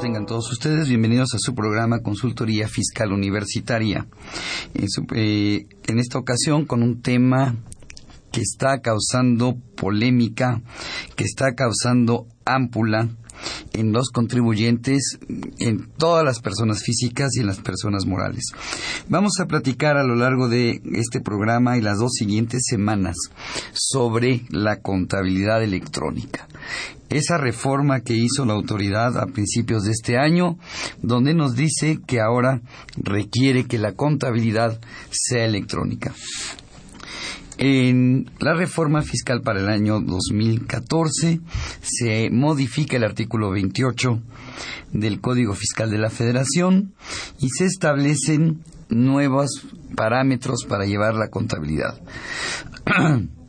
Tengan todos ustedes bienvenidos a su programa Consultoría Fiscal Universitaria. Eh, en esta ocasión con un tema que está causando polémica, que está causando ámpula en los contribuyentes, en todas las personas físicas y en las personas morales. Vamos a platicar a lo largo de este programa y las dos siguientes semanas sobre la contabilidad electrónica. Esa reforma que hizo la autoridad a principios de este año, donde nos dice que ahora requiere que la contabilidad sea electrónica. En la reforma fiscal para el año 2014 se modifica el artículo 28 del Código Fiscal de la Federación y se establecen nuevos parámetros para llevar la contabilidad.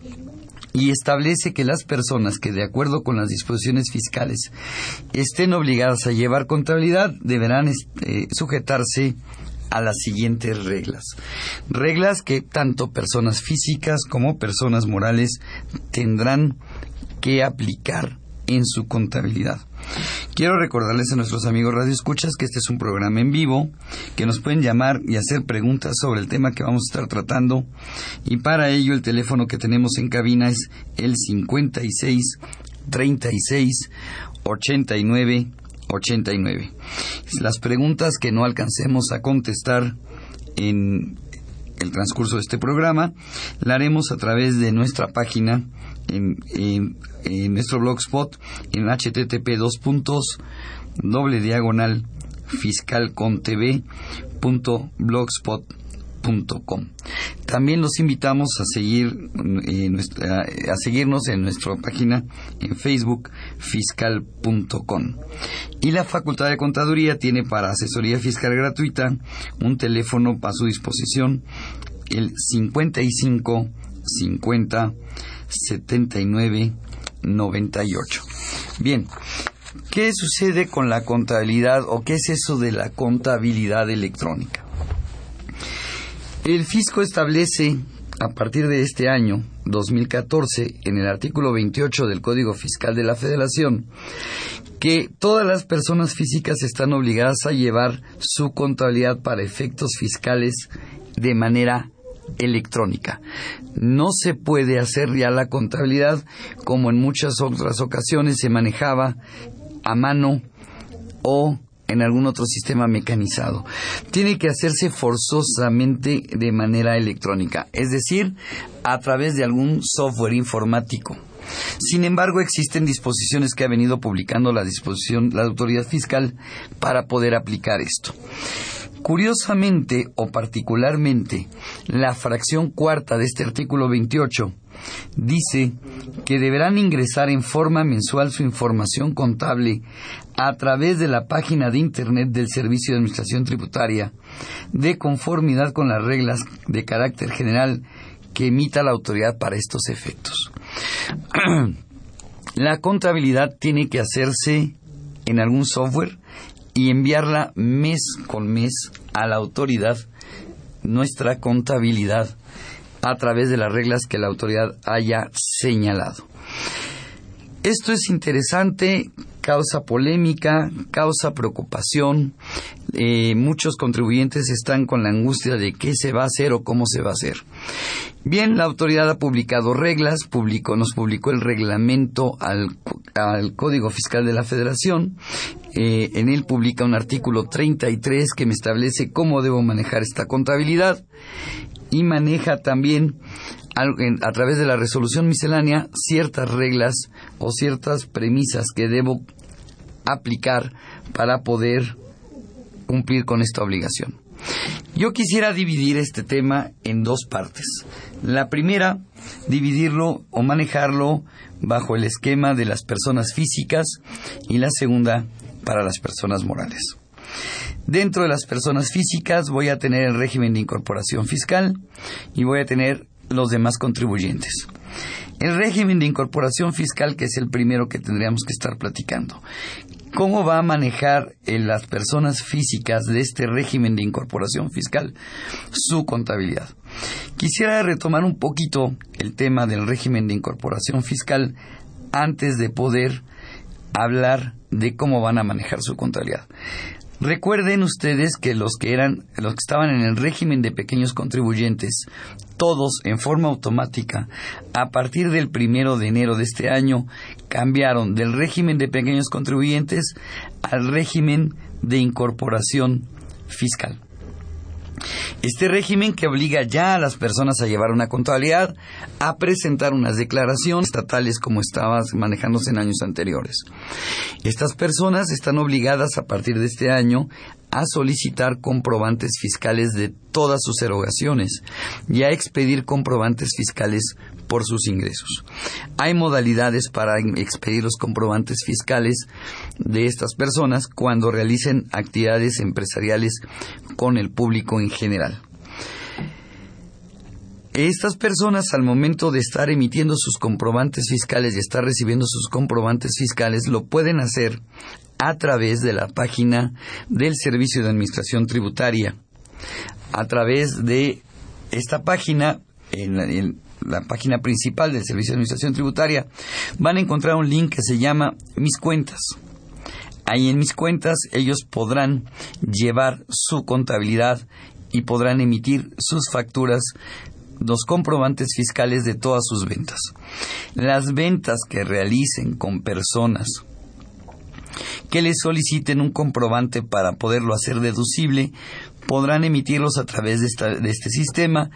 y establece que las personas que de acuerdo con las disposiciones fiscales estén obligadas a llevar contabilidad deberán este, sujetarse a las siguientes reglas. Reglas que tanto personas físicas como personas morales tendrán que aplicar en su contabilidad. Quiero recordarles a nuestros amigos radioescuchas que este es un programa en vivo, que nos pueden llamar y hacer preguntas sobre el tema que vamos a estar tratando y para ello el teléfono que tenemos en cabina es el 56 36 89 89. Las preguntas que no alcancemos a contestar en el transcurso de este programa la haremos a través de nuestra página en, nuestro blogspot en http dos puntos doble diagonal fiscalcontv.blogspot.com. También los invitamos a seguir eh, a seguirnos en nuestra página en Facebook fiscal.com. Y la Facultad de Contaduría tiene para asesoría fiscal gratuita un teléfono a su disposición el 55 50 79 98. Bien, ¿qué sucede con la contabilidad o qué es eso de la contabilidad electrónica? El fisco establece a partir de este año 2014 en el artículo 28 del Código Fiscal de la Federación que todas las personas físicas están obligadas a llevar su contabilidad para efectos fiscales de manera electrónica. No se puede hacer ya la contabilidad como en muchas otras ocasiones se manejaba a mano o en algún otro sistema mecanizado. Tiene que hacerse forzosamente de manera electrónica, es decir, a través de algún software informático. Sin embargo, existen disposiciones que ha venido publicando la disposición la autoridad fiscal para poder aplicar esto. Curiosamente o particularmente, la fracción cuarta de este artículo 28 dice que deberán ingresar en forma mensual su información contable a través de la página de Internet del Servicio de Administración Tributaria, de conformidad con las reglas de carácter general que emita la autoridad para estos efectos. la contabilidad tiene que hacerse en algún software y enviarla mes con mes a la autoridad nuestra contabilidad a través de las reglas que la autoridad haya señalado. Esto es interesante, causa polémica, causa preocupación. Eh, muchos contribuyentes están con la angustia de qué se va a hacer o cómo se va a hacer. Bien, la autoridad ha publicado reglas, publicó, nos publicó el reglamento al, al Código Fiscal de la Federación. Eh, en él publica un artículo 33 que me establece cómo debo manejar esta contabilidad y maneja también a través de la resolución miscelánea ciertas reglas o ciertas premisas que debo aplicar para poder cumplir con esta obligación. Yo quisiera dividir este tema en dos partes. La primera, dividirlo o manejarlo bajo el esquema de las personas físicas y la segunda para las personas morales. Dentro de las personas físicas voy a tener el régimen de incorporación fiscal y voy a tener los demás contribuyentes. El régimen de incorporación fiscal, que es el primero que tendríamos que estar platicando. ¿Cómo va a manejar las personas físicas de este régimen de incorporación fiscal su contabilidad? Quisiera retomar un poquito el tema del régimen de incorporación fiscal antes de poder hablar de cómo van a manejar su contabilidad. Recuerden ustedes que los que eran, los que estaban en el régimen de pequeños contribuyentes, todos en forma automática, a partir del primero de enero de este año, cambiaron del régimen de pequeños contribuyentes al régimen de incorporación fiscal. Este régimen que obliga ya a las personas a llevar una contabilidad, a presentar unas declaraciones estatales como estaban manejándose en años anteriores. Estas personas están obligadas a partir de este año a solicitar comprobantes fiscales de todas sus erogaciones y a expedir comprobantes fiscales por sus ingresos. Hay modalidades para expedir los comprobantes fiscales de estas personas cuando realicen actividades empresariales con el público en general. Estas personas al momento de estar emitiendo sus comprobantes fiscales y estar recibiendo sus comprobantes fiscales lo pueden hacer a través de la página del Servicio de Administración Tributaria. A través de esta página, en la, página principal del Servicio de Administración Tributaria, van a encontrar un link que se llama Mis cuentas. Ahí en mis cuentas ellos podrán llevar su contabilidad y podrán emitir sus facturas los comprobantes fiscales de todas sus ventas. Las ventas que realicen con personas que les soliciten un comprobante para poderlo hacer deducible, podrán emitirlos a través de, este sistema,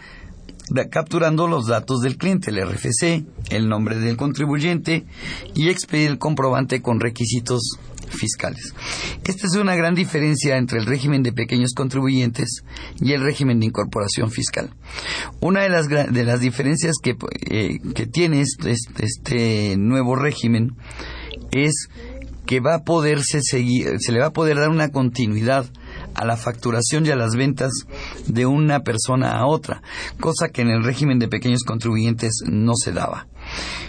capturando los datos del cliente, el RFC, el nombre del contribuyente y expedir el comprobante con requisitos fiscales. Esta es una gran diferencia entre el régimen de pequeños contribuyentes y el régimen de incorporación fiscal. Una de las, de las diferencias que, eh, tiene este, este nuevo régimen es que va a poderse seguir, se le va a poder dar una continuidad a la facturación y a las ventas de una persona a otra, cosa que en el régimen de pequeños contribuyentes no se daba.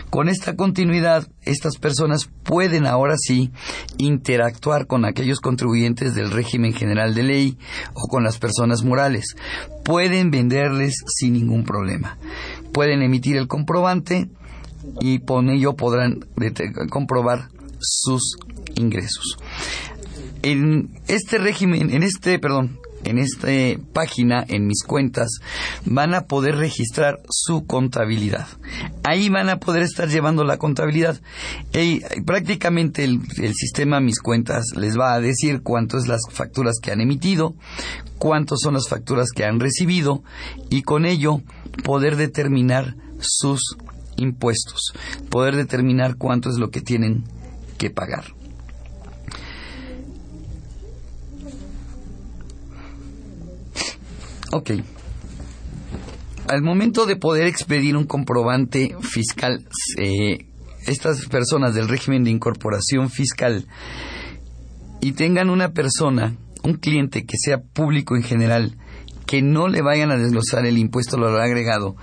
Con esta continuidad, estas personas pueden ahora sí interactuar con aquellos contribuyentes del régimen general de ley o con las personas morales. Pueden venderles sin ningún problema. Pueden emitir el comprobante y con ello podrán comprobar sus ingresos. En este régimen, en este, perdón, en esta página, en mis cuentas, van a poder registrar su contabilidad. Ahí van a poder estar llevando la contabilidad. Y prácticamente el, sistema Mis Cuentas les va a decir cuántas las facturas que han emitido, cuántas son las facturas que han recibido y con ello poder determinar sus impuestos, poder determinar cuánto es lo que tienen que pagar. Ok. Al momento de poder expedir un comprobante fiscal, eh, estas personas del régimen de incorporación fiscal y tengan una persona, un cliente que sea público en general, que no le vayan a desglosar el impuesto lo agregado,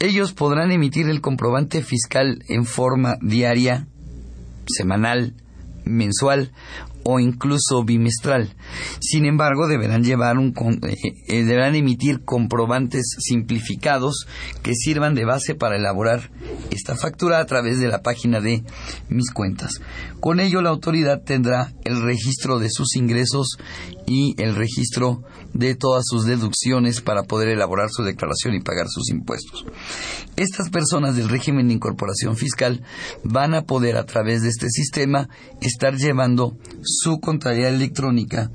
ellos podrán emitir el comprobante fiscal en forma diaria, semanal, mensual o incluso bimestral. Sin embargo, deberán llevar un eh, eh, deberán emitir comprobantes simplificados que sirvan de base para elaborar esta factura a través de la página de mis cuentas. Con ello la autoridad tendrá el registro de sus ingresos y el registro de todas sus deducciones para poder elaborar su declaración y pagar sus impuestos. Estas personas del régimen de incorporación fiscal van a poder a través de este sistema estar llevando su contabilidad electrónica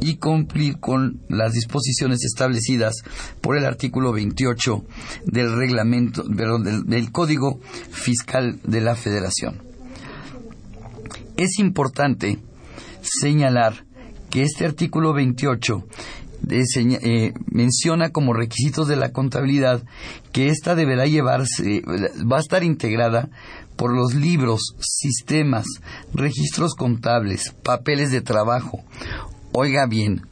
y cumplir con las disposiciones establecidas por el artículo 28 del reglamento del Código Fiscal de la Federación. Es importante señalar que este artículo 28 eh, menciona como requisitos de la contabilidad que ésta deberá llevarse, va a estar integrada por los libros, sistemas, registros contables, papeles de trabajo, Oiga bien,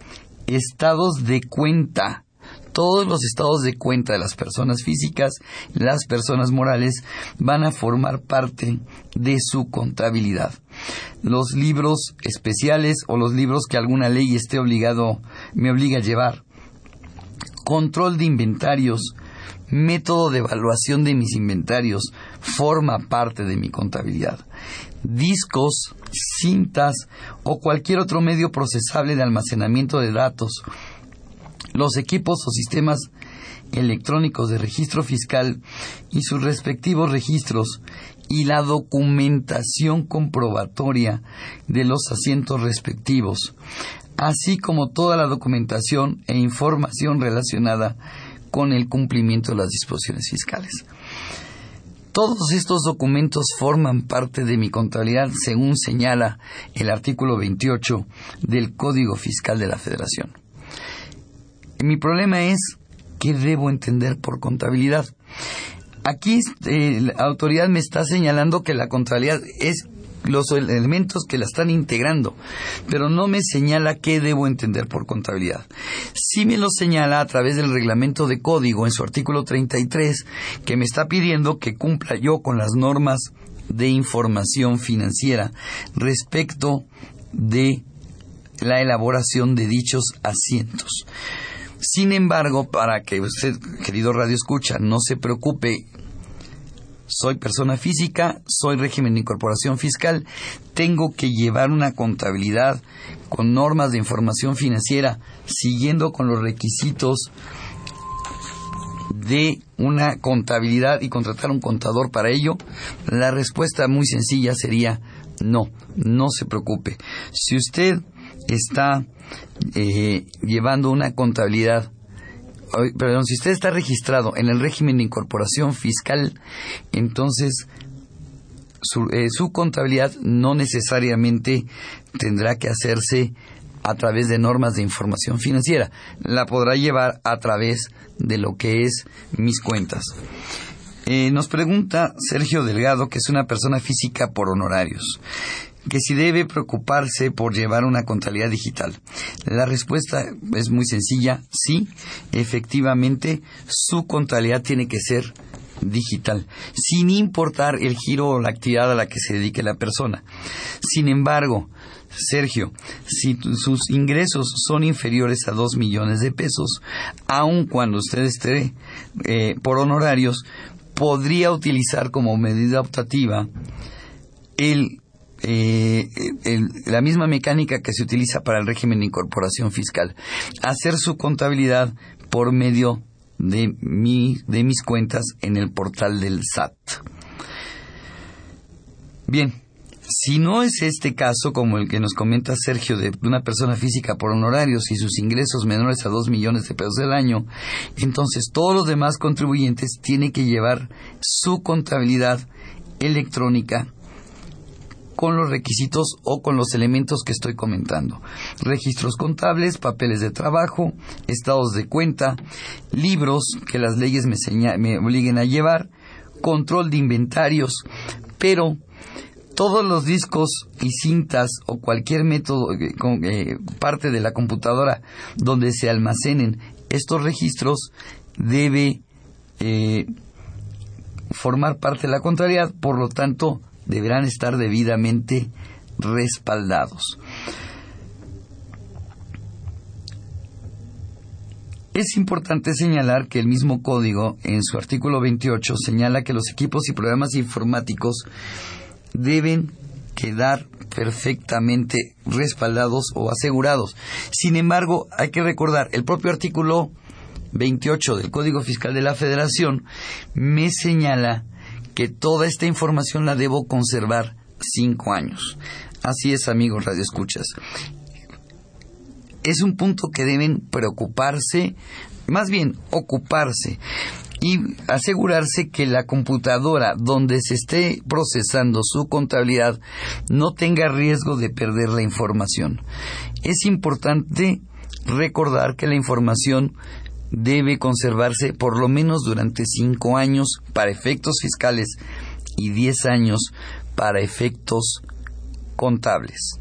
estados de cuenta todos los estados de cuenta de las personas físicas, las personas morales, van a formar parte de su contabilidad. Los libros especiales o los libros que alguna ley esté obligado, me obliga a llevar. Control de inventarios, método de evaluación de mis inventarios, forma parte de mi contabilidad. Discos, cintas o cualquier otro medio procesable de almacenamiento de datos los equipos o sistemas electrónicos de registro fiscal y sus respectivos registros y la documentación comprobatoria de los asientos respectivos, así como toda la documentación e información relacionada con el cumplimiento de las disposiciones fiscales. Todos estos documentos forman parte de mi contabilidad según señala el artículo 28 del Código Fiscal de la Federación. Mi problema es qué debo entender por contabilidad. Aquí eh, la autoridad me está señalando que la contabilidad es los elementos que la están integrando, pero no me señala qué debo entender por contabilidad. Sí me lo señala a través del reglamento de código en su artículo 33, que me está pidiendo que cumpla yo con las normas de información financiera respecto de la elaboración de dichos asientos. Sin embargo, para que usted, querido Radio Escucha, no se preocupe, soy persona física, soy régimen de incorporación fiscal, tengo que llevar una contabilidad con normas de información financiera, siguiendo con los requisitos de una contabilidad y contratar un contador para ello? La respuesta muy sencilla sería no, no se preocupe. Si usted está eh, llevando una contabilidad perdón, si usted está registrado en el régimen de incorporación fiscal, entonces su, eh, su, contabilidad no necesariamente tendrá que hacerse a través de normas de información financiera. La podrá llevar a través de lo que es mis cuentas. Eh, nos pregunta Sergio Delgado, que es una persona física por honorarios que si debe preocuparse por llevar una contabilidad digital. La respuesta es muy sencilla, sí, efectivamente su contabilidad tiene que ser digital, sin importar el giro o la actividad a la que se dedique la persona. Sin embargo, Sergio, si sus ingresos son inferiores a 2 millones de pesos, aun cuando usted esté eh, por honorarios, podría utilizar como medida optativa el eh, la misma mecánica que se utiliza para el régimen de incorporación fiscal. Hacer su contabilidad por medio de, mi, de mis cuentas en el portal del SAT. Bien, si no es este caso, como el que nos comenta Sergio, de una persona física por honorarios y sus ingresos menores a 2 millones de pesos al año, entonces todos los demás contribuyentes tienen que llevar su contabilidad electrónica con los requisitos o con los elementos que estoy comentando. Registros contables, papeles de trabajo, estados de cuenta, libros que las leyes me, obliguen a llevar, control de inventarios, pero todos los discos y cintas o cualquier método, eh, eh, parte de la computadora donde se almacenen estos registros debe eh, formar parte de la contrariedad, por lo tanto deberán estar debidamente respaldados. Es importante señalar que el mismo código, en su artículo 28, señala que los equipos y programas informáticos deben quedar perfectamente respaldados o asegurados. Sin embargo, hay que recordar, el propio artículo 28 del Código Fiscal de la Federación me señala que toda esta información la debo conservar cinco años. Así es, amigos radioescuchas. Es un punto que deben preocuparse, más bien ocuparse y asegurarse que la computadora donde se esté procesando su contabilidad no tenga riesgo de perder la información. Es importante recordar que la información debe conservarse por lo menos durante cinco años para efectos fiscales y diez años para efectos contables.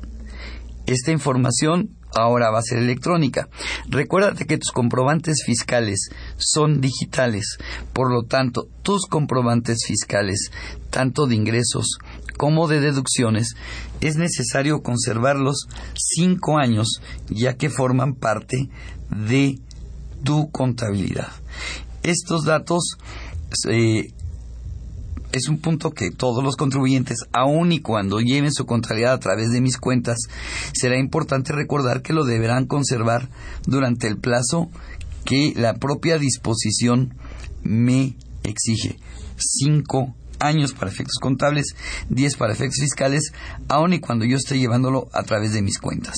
Esta información ahora va a ser electrónica. Recuérdate que tus comprobantes fiscales son digitales, por lo tanto, tus comprobantes fiscales, tanto de ingresos como de deducciones, es necesario conservarlos cinco años, ya que forman parte de tu contabilidad. Estos datos es un punto que todos los contribuyentes, aun y cuando lleven su contabilidad a través de mis cuentas, será importante recordar que lo deberán conservar durante el plazo que la propia disposición me exige. Cinco años para efectos contables, diez para efectos fiscales, aun y cuando yo esté llevándolo a través de mis cuentas.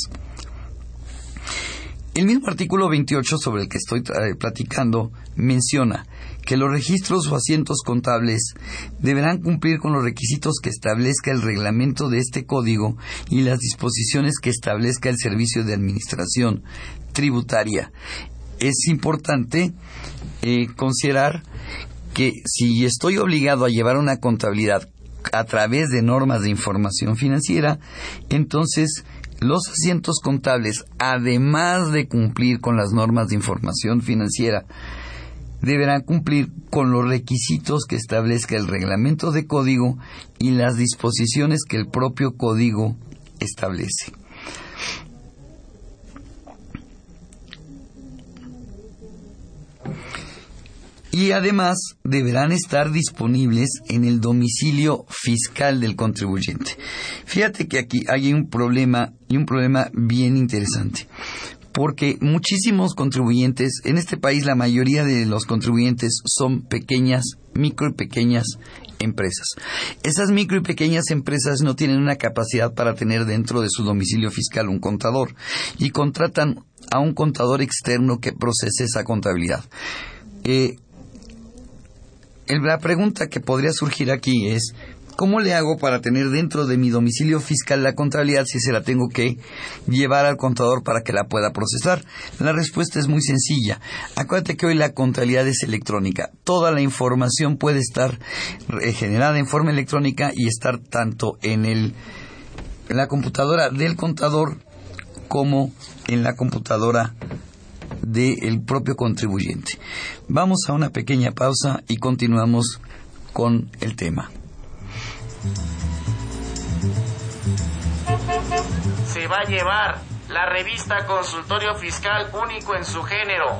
El mismo artículo 28 sobre el que estoy eh, platicando menciona que los registros o asientos contables deberán cumplir con los requisitos que establezca el reglamento de este código y las disposiciones que establezca el Servicio de Administración Tributaria. Es importante eh, considerar que si estoy obligado a llevar una contabilidad a través de normas de información financiera, entonces los asientos contables, además de cumplir con las normas de información financiera, deberán cumplir con los requisitos que establezca el reglamento de código y las disposiciones que el propio código establece. Y además deberán estar disponibles en el domicilio fiscal del contribuyente. Fíjate que aquí hay un problema y un problema bien interesante porque muchísimos contribuyentes, en este país la mayoría de los contribuyentes son pequeñas, micro y pequeñas empresas. Esas micro y pequeñas empresas no tienen una capacidad para tener dentro de su domicilio fiscal un contador y contratan a un contador externo que procese esa contabilidad. Eh, la pregunta que podría surgir aquí es, ¿cómo le hago para tener dentro de mi domicilio fiscal la contabilidad si se la tengo que llevar al contador para que la pueda procesar? La respuesta es muy sencilla. Acuérdate que hoy la contabilidad es electrónica. Toda la información puede estar eh, generada en forma electrónica y estar tanto en, el, en la computadora del contador como en la computadora del propio contribuyente. Vamos a una pequeña pausa y continuamos con el tema. Se va a llevar la revista Consultorio Fiscal único en su género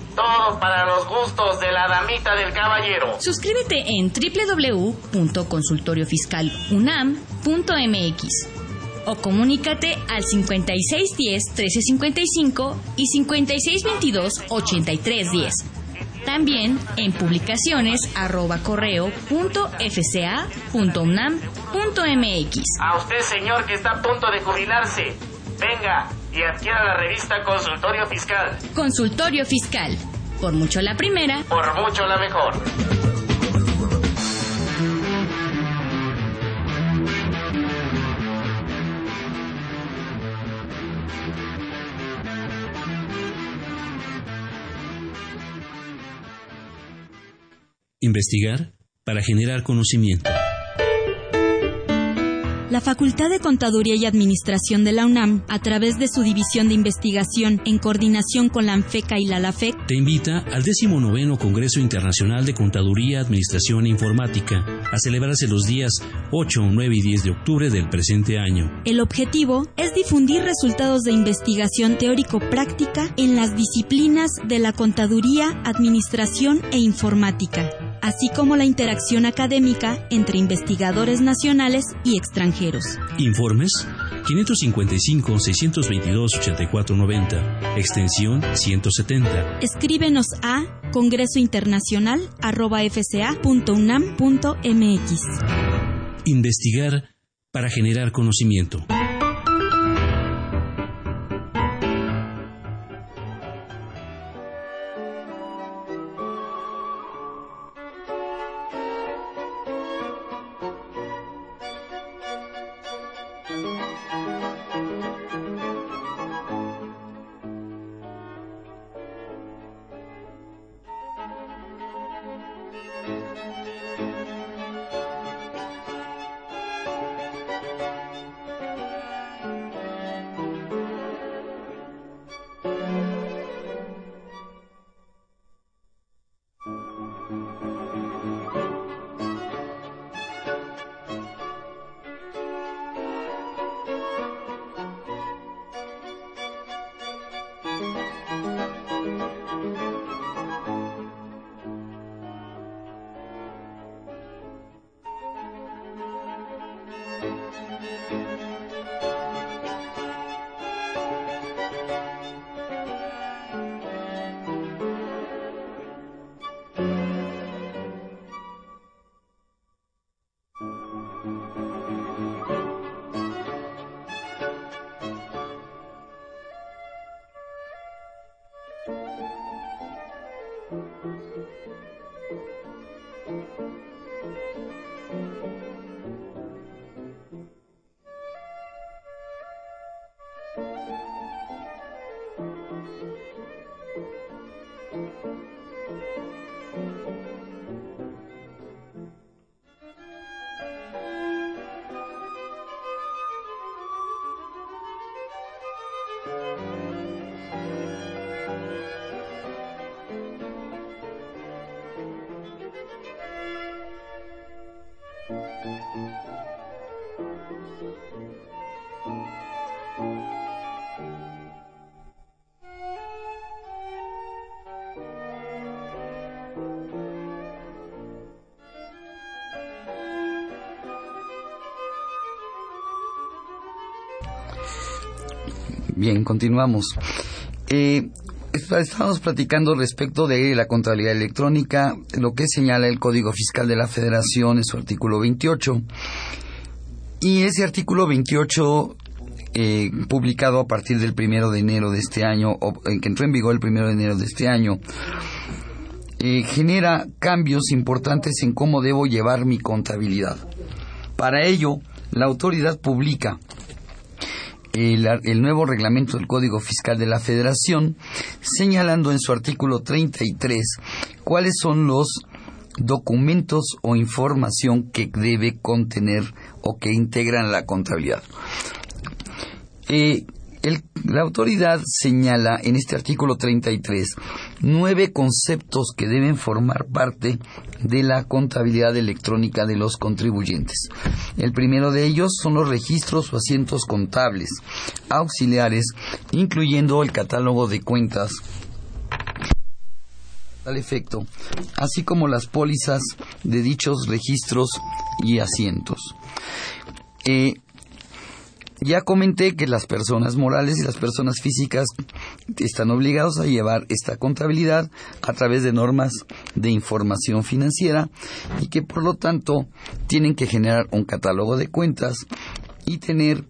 todo para los gustos de la damita del caballero. Suscríbete en www.consultoriofiscalunam.mx o comunícate al 5610-1355 y 5622-8310. También en publicaciones arroba correo punto punto mx. A usted, señor, que está a punto de jubilarse, venga y adquiera la revista Consultorio Fiscal. Consultorio Fiscal. Por mucho la primera. Por mucho la mejor. Investigar para generar conocimiento. La Facultad de Contaduría y Administración de la UNAM, a través de su División de Investigación en coordinación con la ANFECA y la LAFEC, te invita al 19 Congreso Internacional de Contaduría, Administración e Informática, a celebrarse los días 8, 9 y 10 de octubre del presente año. El objetivo es difundir resultados de investigación teórico-práctica en las disciplinas de la contaduría, administración e informática así como la interacción académica entre investigadores nacionales y extranjeros. Informes 555-622-8490, extensión 170. Escríbenos a congresointernacional.fca.unam.mx. Investigar para generar conocimiento. Bien, continuamos. Eh, estamos platicando respecto de la contabilidad electrónica, lo que señala el Código Fiscal de la Federación en su artículo 28. Y ese artículo 28, eh, publicado a partir del primero de enero de este año, o que entró en vigor el primero de enero de este año, eh, genera cambios importantes en cómo debo llevar mi contabilidad. Para ello, la autoridad publica el, nuevo reglamento del Código Fiscal de la Federación, señalando en su artículo 33 cuáles son los documentos o información que debe contener o que integran la contabilidad. Eh, la autoridad señala en este artículo 33 nueve conceptos que deben formar parte de la contabilidad electrónica de los contribuyentes. El primero de ellos son los registros o asientos contables auxiliares, incluyendo el catálogo de cuentas al efecto, así como las pólizas de dichos registros y asientos. Eh, ya comenté que las personas morales y las personas físicas están obligados a llevar esta contabilidad a través de normas de información financiera y que por lo tanto tienen que generar un catálogo de cuentas y tener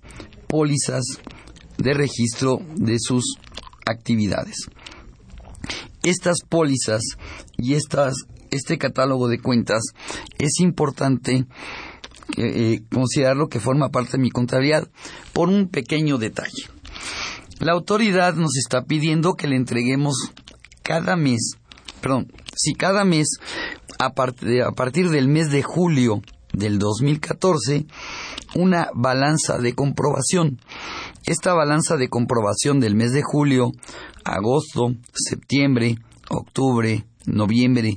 pólizas de registro de sus actividades. Estas pólizas y estas, este catálogo de cuentas es importante eh, considerarlo que forma parte de mi contabilidad por un pequeño detalle. La autoridad nos está pidiendo que le entreguemos cada mes, perdón, si cada mes a, a partir del mes de julio del 2014 una balanza de comprobación. Esta balanza de comprobación del mes de julio, agosto, septiembre, octubre, noviembre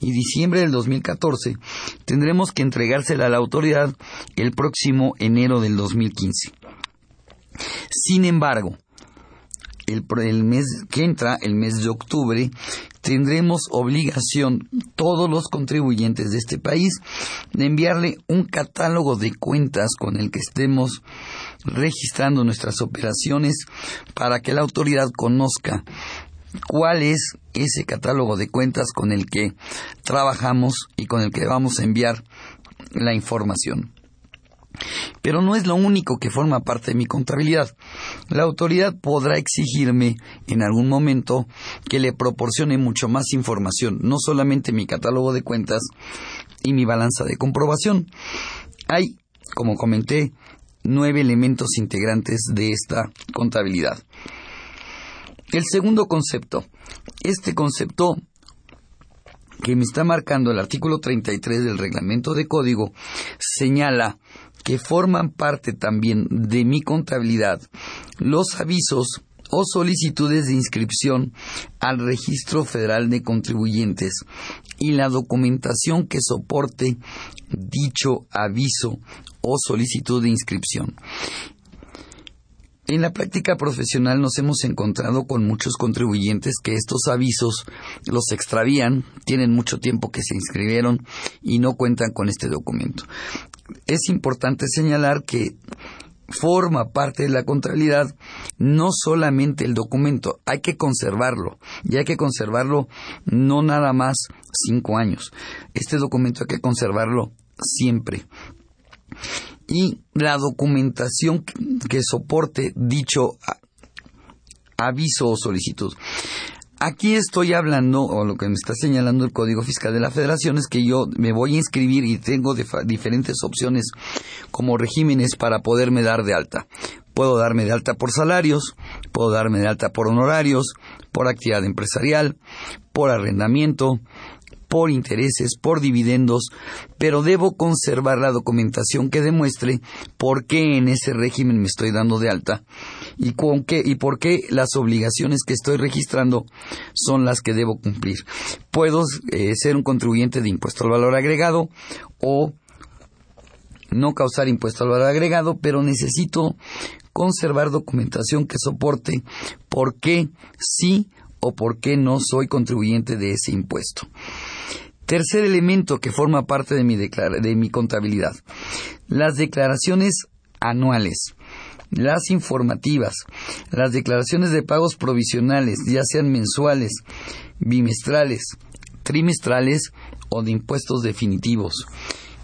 y diciembre del 2014, tendremos que entregársela a la autoridad el próximo enero del 2015. Sin embargo, el, mes que entra, el mes de octubre, tendremos obligación, todos los contribuyentes de este país, de enviarle un catálogo de cuentas con el que estemos registrando nuestras operaciones para que la autoridad conozca cuál es ese catálogo de cuentas con el que trabajamos y con el que vamos a enviar la información. Pero no es lo único que forma parte de mi contabilidad. La autoridad podrá exigirme en algún momento que le proporcione mucho más información, no solamente mi catálogo de cuentas y mi balanza de comprobación. Hay, como comenté, nueve elementos integrantes de esta contabilidad. El segundo concepto, este concepto que me está marcando el artículo 33 del reglamento de código, señala que forman parte también de mi contabilidad los avisos o solicitudes de inscripción al Registro Federal de Contribuyentes y la documentación que soporte dicho aviso o solicitud de inscripción. En la práctica profesional nos hemos encontrado con muchos contribuyentes que estos avisos los extravían, tienen mucho tiempo que se inscribieron y no cuentan con este documento. Es importante señalar que forma parte de la contabilidad no solamente el documento, hay que conservarlo y hay que conservarlo no nada más cinco años. Este documento hay que conservarlo siempre y la documentación que soporte dicho aviso o solicitud. Aquí estoy hablando, o lo que me está señalando el Código Fiscal de la Federación, es que yo me voy a inscribir y tengo diferentes opciones como regímenes para poderme dar de alta. Puedo darme de alta por salarios, puedo darme de alta por honorarios, por actividad empresarial, por arrendamiento, por intereses, por dividendos, pero debo conservar la documentación que demuestre por qué en ese régimen me estoy dando de alta y, con qué, y por qué las obligaciones que estoy registrando son las que debo cumplir. Puedo eh, ser un contribuyente de impuesto al valor agregado o no causar impuesto al valor agregado, pero necesito conservar documentación que soporte por qué sí o por qué no soy contribuyente de ese impuesto. Tercer elemento que forma parte de mi, de mi contabilidad, las declaraciones anuales, las informativas, las declaraciones de pagos provisionales, ya sean mensuales, bimestrales, trimestrales o de impuestos definitivos.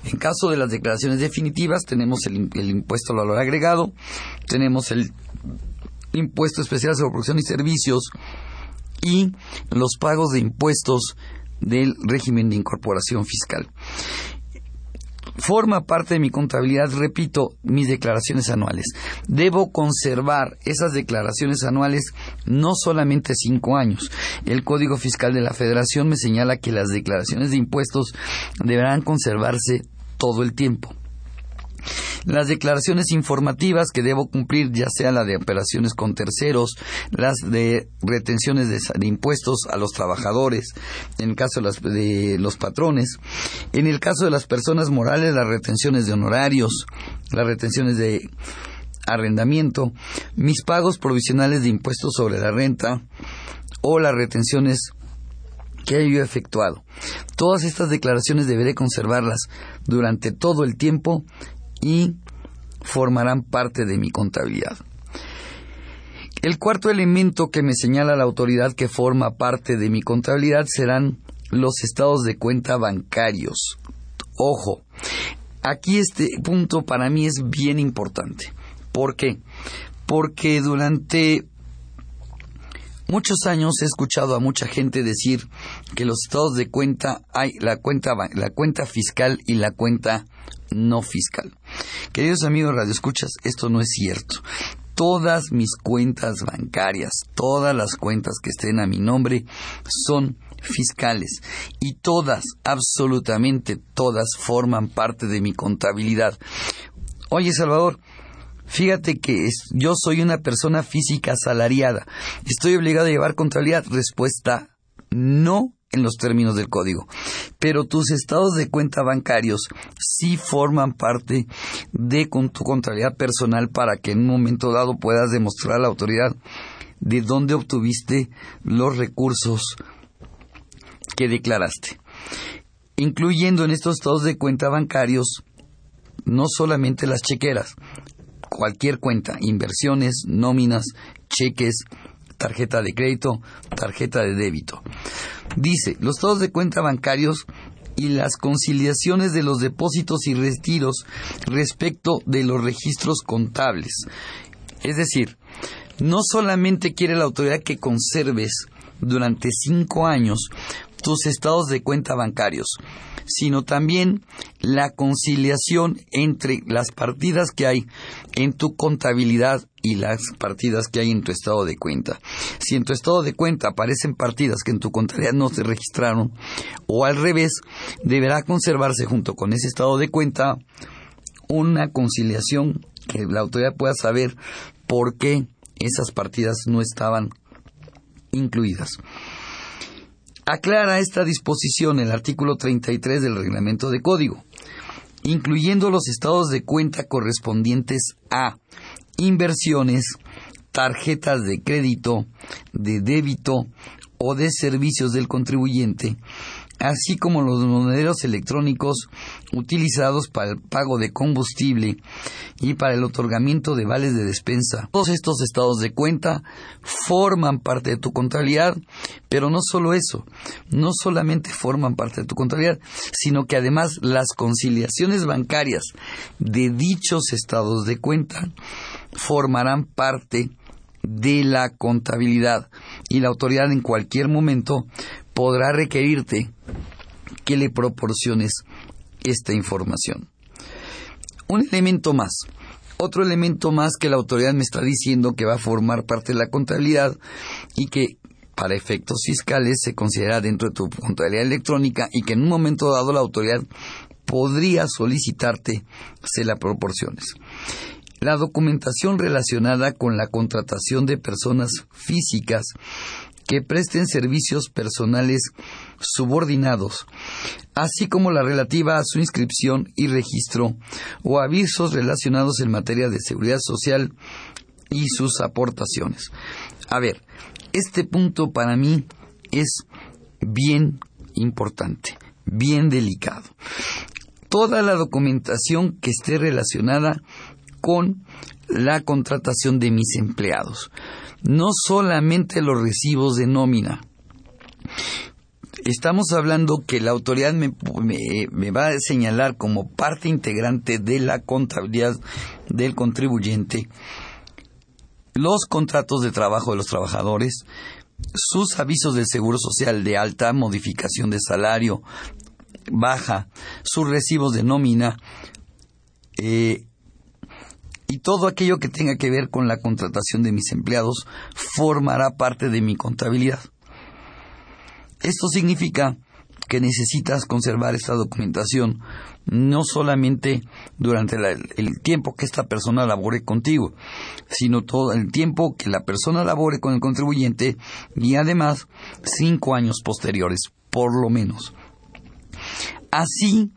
En caso de las declaraciones definitivas tenemos el, el impuesto al valor agregado, tenemos el impuesto especial sobre producción y servicios y los pagos de impuestos del régimen de incorporación fiscal. Forma parte de mi contabilidad, repito, mis declaraciones anuales. Debo conservar esas declaraciones anuales no solamente cinco años. El Código Fiscal de la Federación me señala que las declaraciones de impuestos deberán conservarse todo el tiempo. Las declaraciones informativas que debo cumplir, ya sea la de operaciones con terceros, las de retenciones de, impuestos a los trabajadores, en el caso de, los patrones, en el caso de las personas morales, las retenciones de honorarios, las retenciones de arrendamiento, mis pagos provisionales de impuestos sobre la renta o las retenciones que haya efectuado. Todas estas declaraciones deberé conservarlas durante todo el tiempo y formarán parte de mi contabilidad. El cuarto elemento que me señala la autoridad que forma parte de mi contabilidad serán los estados de cuenta bancarios. Ojo, aquí este punto para mí es bien importante. ¿Por qué? Porque durante muchos años he escuchado a mucha gente decir que los estados de cuenta hay la cuenta la cuenta fiscal y la cuenta no fiscal. Queridos amigos radioescuchas, esto no es cierto. Todas mis cuentas bancarias, todas las cuentas que estén a mi nombre son fiscales y todas, absolutamente todas, forman parte de mi contabilidad. Oye, Salvador, Fíjate que yo soy una persona física asalariada. ¿Estoy obligado a llevar contabilidad? Respuesta, no en los términos del código. Pero tus estados de cuenta bancarios sí forman parte de tu contabilidad personal para que en un momento dado puedas demostrar a la autoridad de dónde obtuviste los recursos que declaraste, incluyendo en estos estados de cuenta bancarios no solamente las chequeras, cualquier cuenta, inversiones, nóminas, cheques, tarjeta de crédito, tarjeta de débito. Dice, los estados de cuenta bancarios y las conciliaciones de los depósitos y retiros respecto de los registros contables. Es decir, no solamente quiere la autoridad que conserves durante cinco años tus estados de cuenta bancarios, sino también la conciliación entre las partidas que hay en tu contabilidad y las partidas que hay en tu estado de cuenta. Si en tu estado de cuenta aparecen partidas que en tu contabilidad no se registraron, o al revés, deberá conservarse junto con ese estado de cuenta una conciliación que la autoridad pueda saber por qué esas partidas no estaban incluidas. Aclara esta disposición el artículo 33 del reglamento de código, incluyendo los estados de cuenta correspondientes a inversiones, tarjetas de crédito, de débito o de servicios del contribuyente, así como los monederos electrónicos utilizados para el pago de combustible y para el otorgamiento de vales de despensa. Todos estos estados de cuenta forman parte de tu contabilidad, pero no solo eso, no solamente forman parte de tu contabilidad, sino que además las conciliaciones bancarias de dichos estados de cuenta formarán parte de la contabilidad y la autoridad en cualquier momento podrá requerirte que le proporciones esta información. Un elemento más, otro elemento más que la autoridad me está diciendo que va a formar parte de la contabilidad y que para efectos fiscales se considera dentro de tu contabilidad electrónica y que en un momento dado la autoridad podría solicitarte se la proporciones. La documentación relacionada con la contratación de personas físicas que presten servicios personales subordinados, así como la relativa a su inscripción y registro o avisos relacionados en materia de seguridad social y sus aportaciones. A ver, este punto para mí es bien importante, bien delicado. Toda la documentación que esté relacionada con la contratación de mis empleados no solamente los recibos de nómina. Estamos hablando que la autoridad me, va a señalar como parte integrante de la contabilidad del contribuyente los contratos de trabajo de los trabajadores, sus avisos del Seguro Social de alta, modificación de salario, baja, sus recibos de nómina, eh, y todo aquello que tenga que ver con la contratación de mis empleados formará parte de mi contabilidad. Esto significa que necesitas conservar esta documentación no solamente durante el tiempo que esta persona labore contigo, sino todo el tiempo que la persona labore con el contribuyente y además cinco años posteriores, por lo menos. Así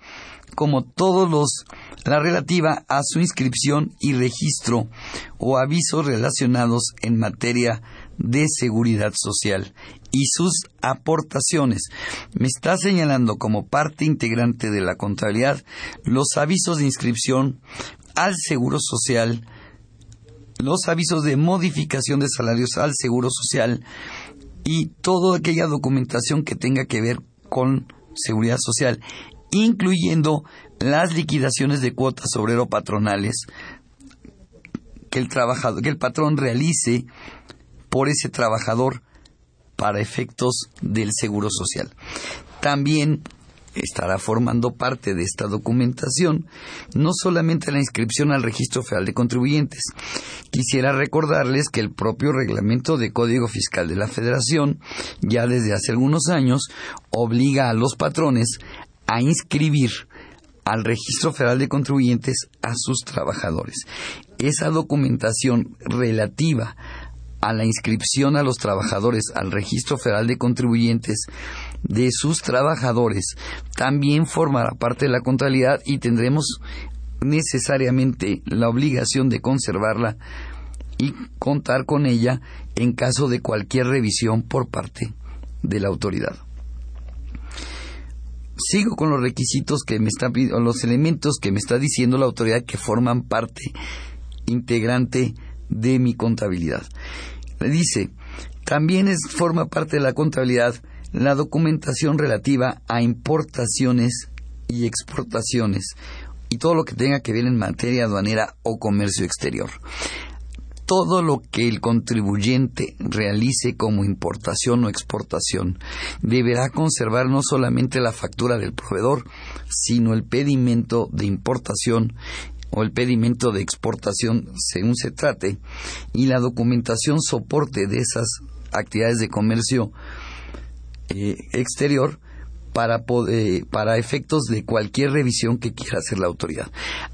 como todos los la relativa a su inscripción y registro o avisos relacionados en materia de seguridad social y sus aportaciones. Me está señalando como parte integrante de la contabilidad los avisos de inscripción al Seguro Social, los avisos de modificación de salarios al Seguro Social y toda aquella documentación que tenga que ver con seguridad social, incluyendo las liquidaciones de cuotas obrero patronales que el trabajador, que el patrón realice por ese trabajador para efectos del seguro social. También estará formando parte de esta documentación no solamente la inscripción al registro federal de contribuyentes. Quisiera recordarles que el propio reglamento de Código Fiscal de la Federación, ya desde hace algunos años, obliga a los patrones a inscribir al Registro Federal de Contribuyentes a sus trabajadores. Esa documentación relativa a la inscripción a los trabajadores al Registro Federal de Contribuyentes de sus trabajadores también formará parte de la contabilidad y tendremos necesariamente la obligación de conservarla y contar con ella en caso de cualquier revisión por parte de la autoridad. Sigo con los requisitos que me está los elementos que me está diciendo la autoridad que forman parte integrante de mi contabilidad. Le dice, también es, forma parte de la contabilidad la documentación relativa a importaciones y exportaciones y todo lo que tenga que ver en materia aduanera o comercio exterior. Todo lo que el contribuyente realice como importación o exportación deberá conservar no solamente la factura del proveedor, sino el pedimento de importación o el pedimento de exportación según se trate y la documentación soporte de esas actividades de comercio eh, exterior para, para efectos de cualquier revisión que quiera hacer la autoridad.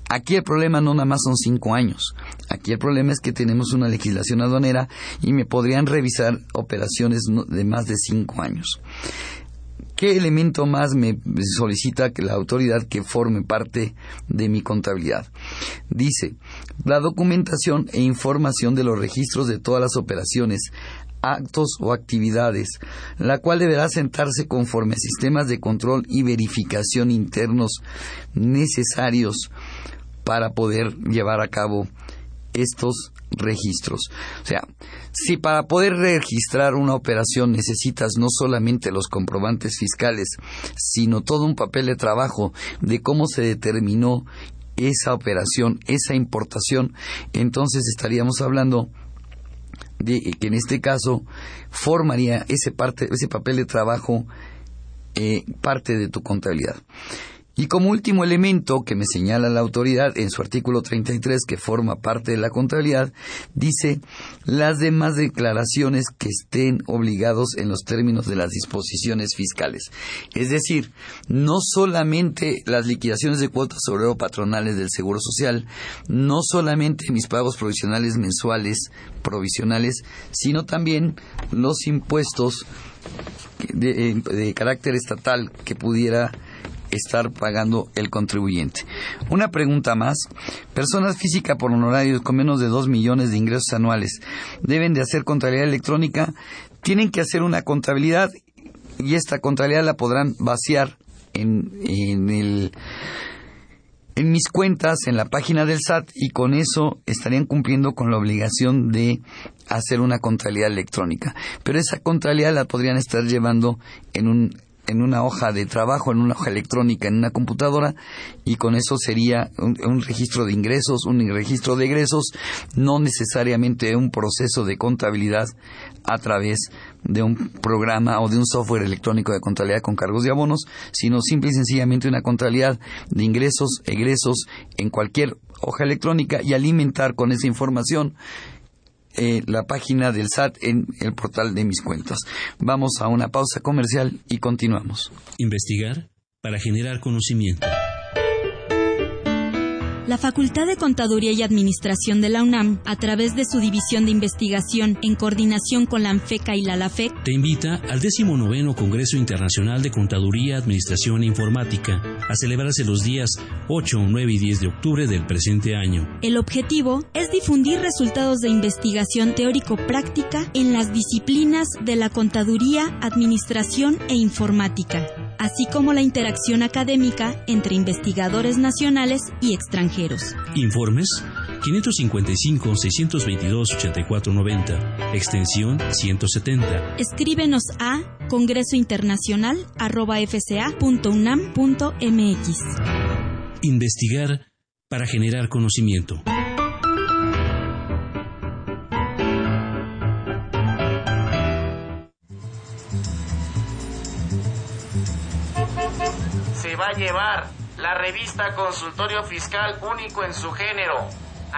Aquí el problema no nada más son cinco años. Aquí el problema es que tenemos una legislación aduanera y me podrían revisar operaciones de más de cinco años. ¿Qué elemento más me solicita que la autoridad que forme parte de mi contabilidad? Dice, la documentación e información de los registros de todas las operaciones, actos o actividades, la cual deberá sentarse conforme a sistemas de control y verificación internos necesarios para poder llevar a cabo estos registros. O sea, si para poder registrar una operación necesitas no solamente los comprobantes fiscales, sino todo un papel de trabajo de cómo se determinó esa operación, esa importación, entonces estaríamos hablando de que en este caso formaría ese parte, ese papel de trabajo eh, parte de tu contabilidad. Y como último elemento que me señala la autoridad en su artículo 33, que forma parte de la contabilidad, dice las demás declaraciones que estén obligados en los términos de las disposiciones fiscales. Es decir, no solamente las liquidaciones de cuotas obrero patronales del Seguro Social, no solamente mis pagos provisionales mensuales provisionales, sino también los impuestos de, de carácter estatal que pudiera estar pagando el contribuyente. Una pregunta más. Personas físicas por honorarios con menos de 2 millones de ingresos anuales deben de hacer contabilidad electrónica. Tienen que hacer una contabilidad y esta contabilidad la podrán vaciar en, en el en mis cuentas en la página del SAT y con eso estarían cumpliendo con la obligación de hacer una contabilidad electrónica. Pero esa contabilidad la podrían estar llevando en un en una hoja de trabajo, en una hoja electrónica, en una computadora, y con eso sería un, registro de ingresos, un registro de egresos, no necesariamente un proceso de contabilidad a través de un programa o de un software electrónico de contabilidad con cargos de abonos, sino simple y sencillamente una contabilidad de ingresos, egresos en cualquier hoja electrónica y alimentar con esa información eh, la página del SAT en el portal de mis cuentas. Vamos a una pausa comercial y continuamos. Investigar para generar conocimiento. La Facultad de Contaduría y Administración de la UNAM, a través de su División de Investigación en coordinación con la ANFECA y la LAFEC, te invita al 19 Congreso Internacional de Contaduría, Administración e Informática, a celebrarse los días 8, 9 y 10 de octubre del presente año. El objetivo es difundir resultados de investigación teórico-práctica en las disciplinas de la contaduría, administración e informática así como la interacción académica entre investigadores nacionales y extranjeros. Informes 555-622-8490, extensión 170. Escríbenos a congresointernacional.fca.unam.mx. Investigar para generar conocimiento. va a llevar la revista Consultorio Fiscal único en su género.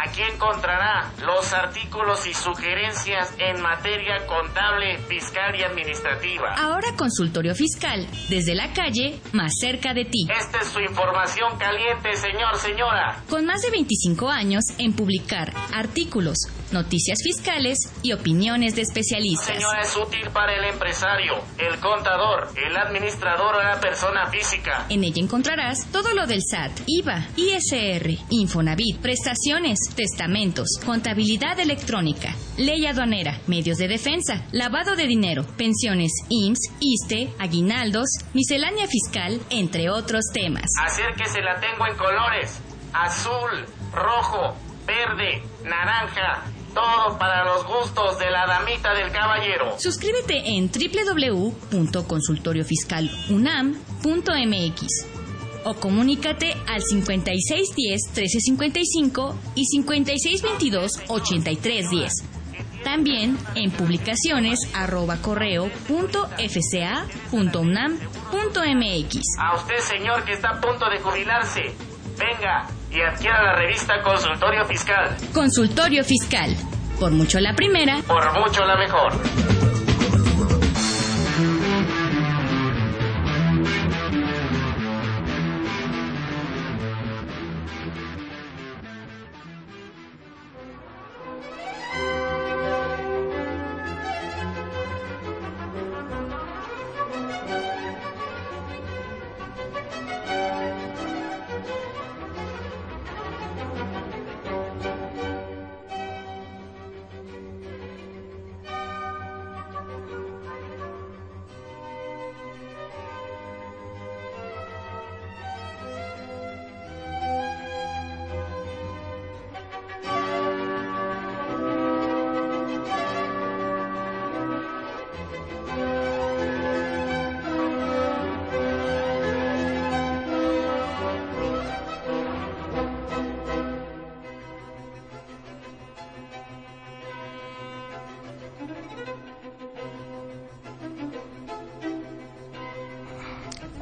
Aquí encontrará los artículos y sugerencias en materia contable, fiscal y administrativa. Ahora consultorio fiscal, desde la calle, más cerca de ti. Esta es su información caliente, señor, señora. Con más de 25 años en publicar artículos, noticias fiscales y opiniones de especialistas. Señora, es útil para el empresario, el contador, el administrador o la persona física. En ella encontrarás todo lo del SAT, IVA, ISR, Infonavit, prestaciones, testamentos, contabilidad electrónica, ley aduanera, medios de defensa, lavado de dinero, pensiones IMSS, ISTE, aguinaldos, miscelánea fiscal, entre otros temas. Acérquese, la tengo en colores. Azul, rojo, verde, naranja. Todo para los gustos de la damita del caballero. Suscríbete en www.consultoriofiscalunam.mx o comunícate al 5610-1355 y 5622-8310. También en publicaciones arroba correo punto fca punto unam punto mx. A usted, señor, que está a punto de jubilarse, venga y adquiera la revista Consultorio Fiscal. Consultorio Fiscal. Por mucho la primera. Por mucho la mejor.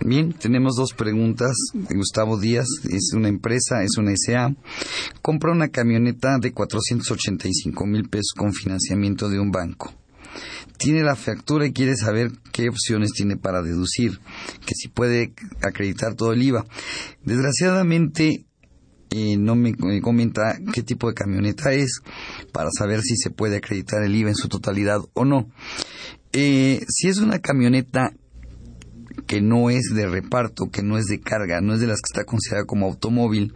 Bien, tenemos dos preguntas. Gustavo Díaz es una empresa, es una SA. Compra una camioneta de 485 mil pesos con financiamiento de un banco. Tiene la factura y quiere saber qué opciones tiene para deducir, que si puede acreditar todo el IVA. Desgraciadamente, eh, no me, me comenta qué tipo de camioneta es para saber si se puede acreditar el IVA en su totalidad o no. Eh, si es una camioneta que no es de reparto, que no es de carga, no es de las que está considerada como automóvil,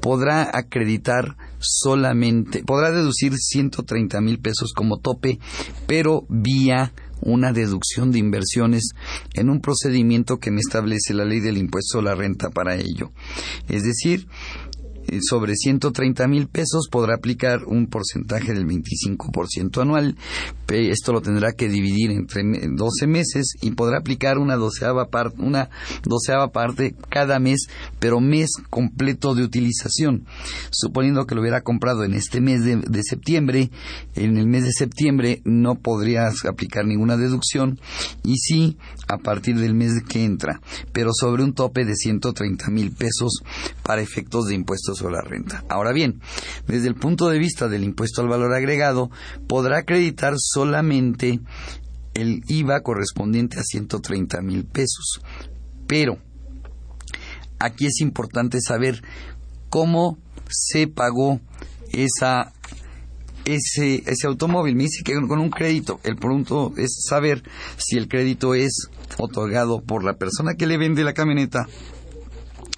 podrá acreditar solamente, podrá deducir 130 mil pesos como tope, pero vía una deducción de inversiones en un procedimiento que me establece la ley del impuesto a la renta para ello. Es decir, sobre 130 mil pesos podrá aplicar un porcentaje del 25% anual. Esto lo tendrá que dividir entre 12 meses y podrá aplicar una doceava, parte, parte cada mes, pero mes completo de utilización. Suponiendo que lo hubiera comprado en este mes de, de septiembre, en el mes de septiembre no podrías aplicar ninguna deducción y sí a partir del mes que entra, pero sobre un tope de 130 mil pesos para efectos de impuestos sobre la renta. Ahora bien, desde el punto de vista del impuesto al valor agregado, podrá acreditar solamente el IVA correspondiente a 130 mil pesos. Pero aquí es importante saber cómo se pagó esa ese, ese automóvil. Me dice que con un crédito. El punto es saber si el crédito es otorgado por la persona que le vende la camioneta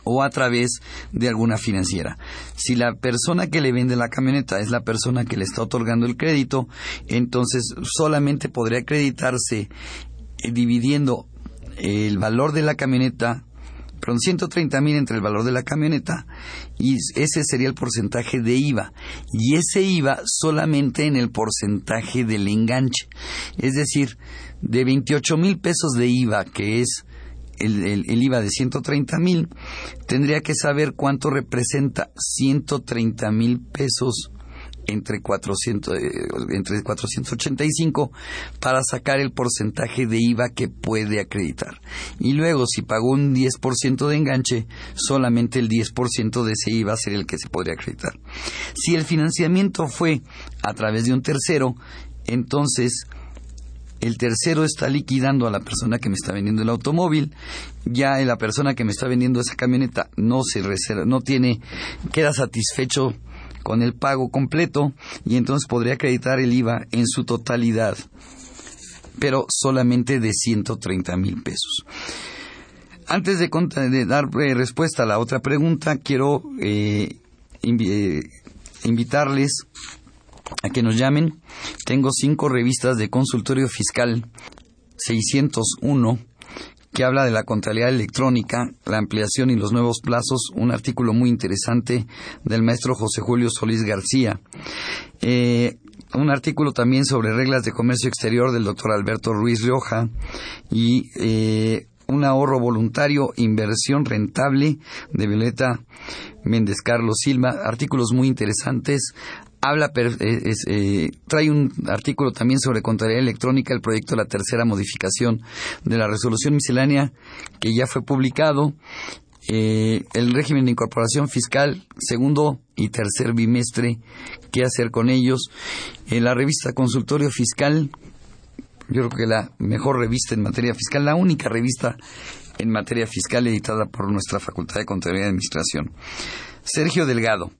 o a través de alguna financiera. Si la persona que le vende la camioneta es la persona que le está otorgando el crédito, entonces solamente podría acreditarse eh, dividiendo el valor de la camioneta perdón, 130 mil entre el valor de la camioneta y ese sería el porcentaje de IVA y ese IVA solamente en el porcentaje del enganche es decir de 28 mil pesos de IVA que es el, IVA de 130 mil, tendría que saber cuánto representa 130 mil pesos entre, 400, eh, entre 485 para sacar el porcentaje de IVA que puede acreditar. Y luego, si pagó un 10% de enganche, solamente el 10% de ese IVA sería el que se podría acreditar. Si el financiamiento fue a través de un tercero, entonces el tercero está liquidando a la persona que me está vendiendo el automóvil, ya la persona que me está vendiendo esa camioneta no se reserva, no tiene, queda satisfecho con el pago completo y entonces podría acreditar el IVA en su totalidad, pero solamente de 130 mil pesos. Antes de, dar eh, respuesta a la otra pregunta, quiero eh, eh, invitarles a que nos llamen. Tengo cinco revistas de consultorio fiscal 601 que habla de la contabilidad electrónica, la ampliación y los nuevos plazos, un artículo muy interesante del maestro José Julio Solís García. Eh, un artículo también sobre reglas de comercio exterior del doctor Alberto Ruiz Rioja y eh, un ahorro voluntario, inversión rentable de Violeta Méndez Carlos Silva, artículos muy interesantes. Habla, eh, eh, trae un artículo también sobre contabilidad electrónica, el proyecto de la tercera modificación de la resolución miscelánea que ya fue publicado eh, el régimen de incorporación fiscal, segundo y tercer bimestre, qué hacer con ellos. En la revista Consultorio Fiscal, yo creo que la mejor revista en materia fiscal, la única revista en materia fiscal editada por nuestra Facultad de Contabilidad y Administración. Sergio Delgado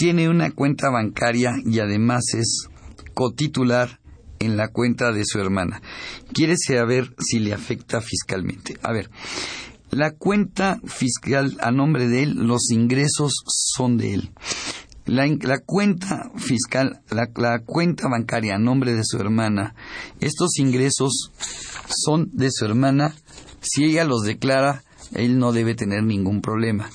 tiene una cuenta bancaria y además es cotitular en la cuenta de su hermana. Quiere saber si le afecta fiscalmente. A ver, la cuenta fiscal a nombre de él, los ingresos son de él. La, cuenta fiscal, la, cuenta bancaria a nombre de su hermana, estos ingresos son de su hermana. Si ella los declara, él no debe tener ningún problema.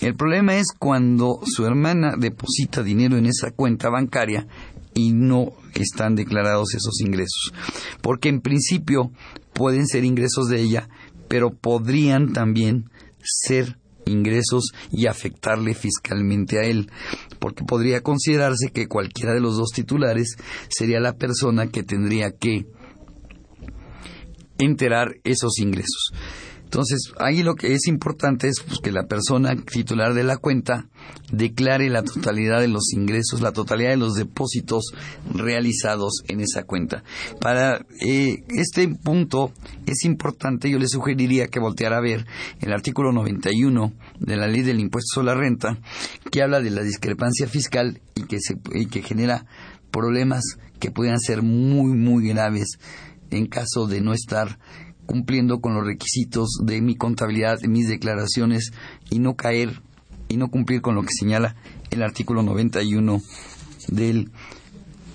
El problema es cuando su hermana deposita dinero en esa cuenta bancaria y no están declarados esos ingresos. Porque en principio pueden ser ingresos de ella, pero podrían también ser ingresos y afectarle fiscalmente a él, porque podría considerarse que cualquiera de los dos titulares sería la persona que tendría que enterar esos ingresos. Entonces, ahí lo que es importante es pues, que la persona titular de la cuenta declare la totalidad de los ingresos, la totalidad de los depósitos realizados en esa cuenta. Para eh, este punto es importante, yo le sugeriría que volteara a ver el artículo 91 de la ley del impuesto sobre la renta, que habla de la discrepancia fiscal y que, se, y que genera problemas que puedan ser muy, muy graves en caso de no estar cumpliendo con los requisitos de mi contabilidad, de mis declaraciones y no caer y no cumplir con lo que señala el artículo 91 de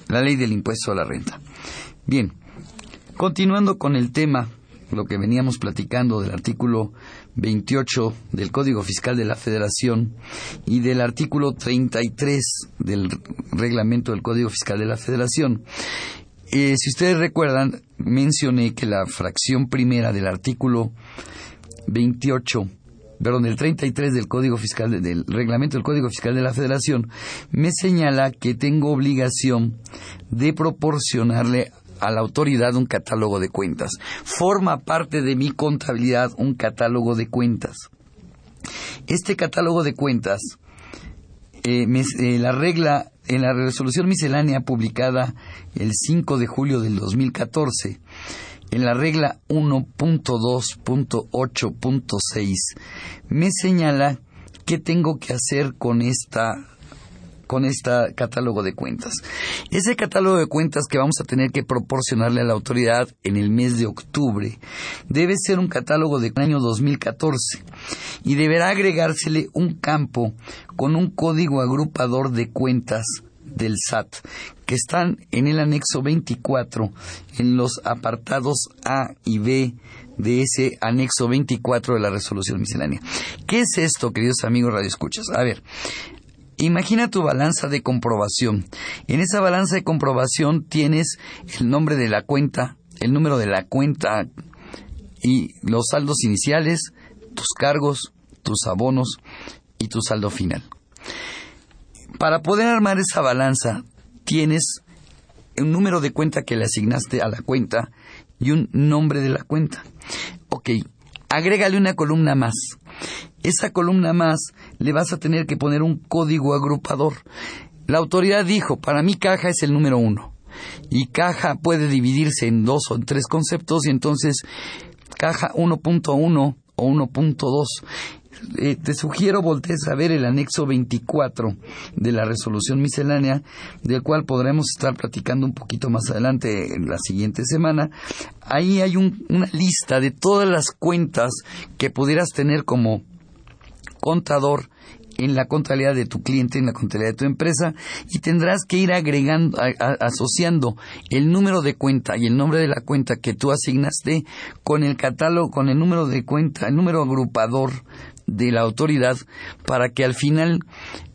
la ley del impuesto a la renta. Bien, continuando con el tema, lo que veníamos platicando del artículo 28 del Código Fiscal de la Federación y del artículo 33 del reglamento del Código Fiscal de la Federación, eh, si ustedes recuerdan, mencioné que la fracción primera del artículo 28, perdón, del 33 del Código Fiscal, del reglamento del Código Fiscal de la Federación, me señala que tengo obligación de proporcionarle a la autoridad un catálogo de cuentas. Forma parte de mi contabilidad un catálogo de cuentas. Este catálogo de cuentas, eh, eh, la regla en la resolución miscelánea publicada el 5 de julio del 2014, en la regla 1.2.8.6, me señala qué tengo que hacer con esta con este catálogo de cuentas. Ese catálogo de cuentas que vamos a tener que proporcionarle a la autoridad en el mes de octubre debe ser un catálogo del año 2014 y deberá agregársele un campo con un código agrupador de cuentas del SAT que están en el anexo 24 en los apartados A y B de ese anexo 24 de la resolución miscelánea. ¿Qué es esto, queridos amigos radioescuchas? A ver, Imagina tu balanza de comprobación. En esa balanza de comprobación tienes el nombre de la cuenta, el número de la cuenta y los saldos iniciales, tus cargos, tus abonos y tu saldo final. Para poder armar esa balanza tienes un número de cuenta que le asignaste a la cuenta y un nombre de la cuenta. Ok, agrégale una columna más. Esa columna más le vas a tener que poner un código agrupador. La autoridad dijo, para mí caja es el número uno. Y caja puede dividirse en dos o tres conceptos y entonces caja 1.1 o 1.2. Eh, te sugiero voltees a ver el anexo 24 de la resolución miscelánea, del cual podremos estar platicando un poquito más adelante en la siguiente semana. Ahí hay una lista de todas las cuentas que pudieras tener como contador en la contabilidad de tu cliente, en la contabilidad de tu empresa, y tendrás que ir agregando, asociando el número de cuenta y el nombre de la cuenta que tú asignaste con el catálogo, con el número de cuenta, el número agrupador de la autoridad, para que al final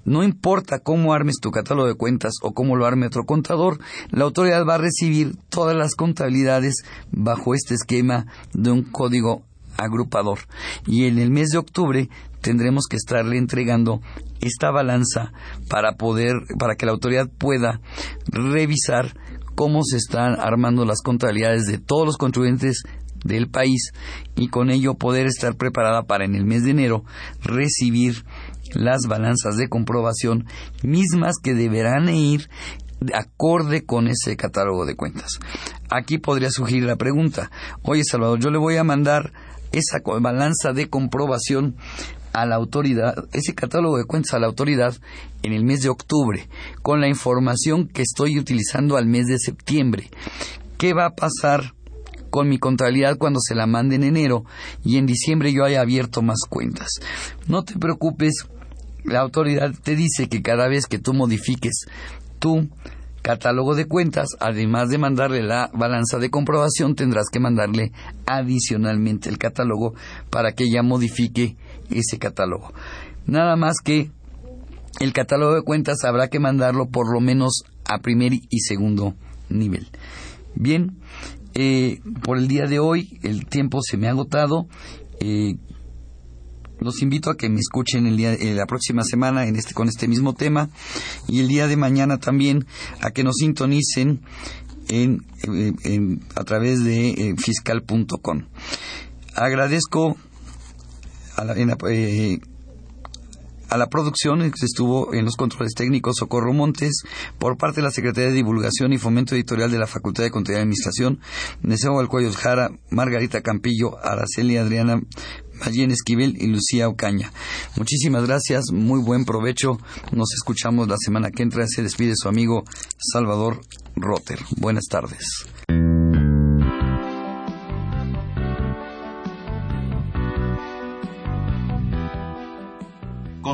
no importa cómo armes tu catálogo de cuentas o cómo lo arme otro contador, la autoridad va a recibir todas las contabilidades bajo este esquema de un código agrupador. Y en el mes de octubre tendremos que estarle entregando esta balanza para poder, para que la autoridad pueda revisar cómo se están armando las contabilidades de todos los contribuyentes del país y con ello poder estar preparada para en el mes de enero recibir las balanzas de comprobación mismas que deberán ir acorde con ese catálogo de cuentas. Aquí podría surgir la pregunta, oye Salvador, yo le voy a mandar esa balanza de comprobación a la autoridad, ese catálogo de cuentas a la autoridad en el mes de octubre, con la información que estoy utilizando al mes de septiembre. ¿Qué va a pasar con mi contabilidad cuando se la mande en enero y en diciembre yo haya abierto más cuentas? No te preocupes, la autoridad te dice que cada vez que tú modifiques tu catálogo de cuentas, además de mandarle la balanza de comprobación, tendrás que mandarle adicionalmente el catálogo para que ella modifique ese catálogo. Nada más que el catálogo de cuentas habrá que mandarlo por lo menos a primer y segundo nivel. Bien, eh, por el día de hoy el tiempo se me ha agotado. Eh, los invito a que me escuchen el día, eh, la próxima semana en este, con este mismo tema y el día de mañana también a que nos sintonicen en, a través de eh, fiscal.com. Agradezco a la, eh, a la producción estuvo en los controles técnicos Socorro Montes por parte de la Secretaría de Divulgación y Fomento Editorial de la Facultad de Contabilidad y Administración, Neseo Alcuello Jara, Margarita Campillo, Araceli Adriana Mayen Esquivel y Lucía Ocaña. Muchísimas gracias, muy buen provecho. Nos escuchamos la semana que entra. Se despide su amigo Salvador Rotter. Buenas tardes.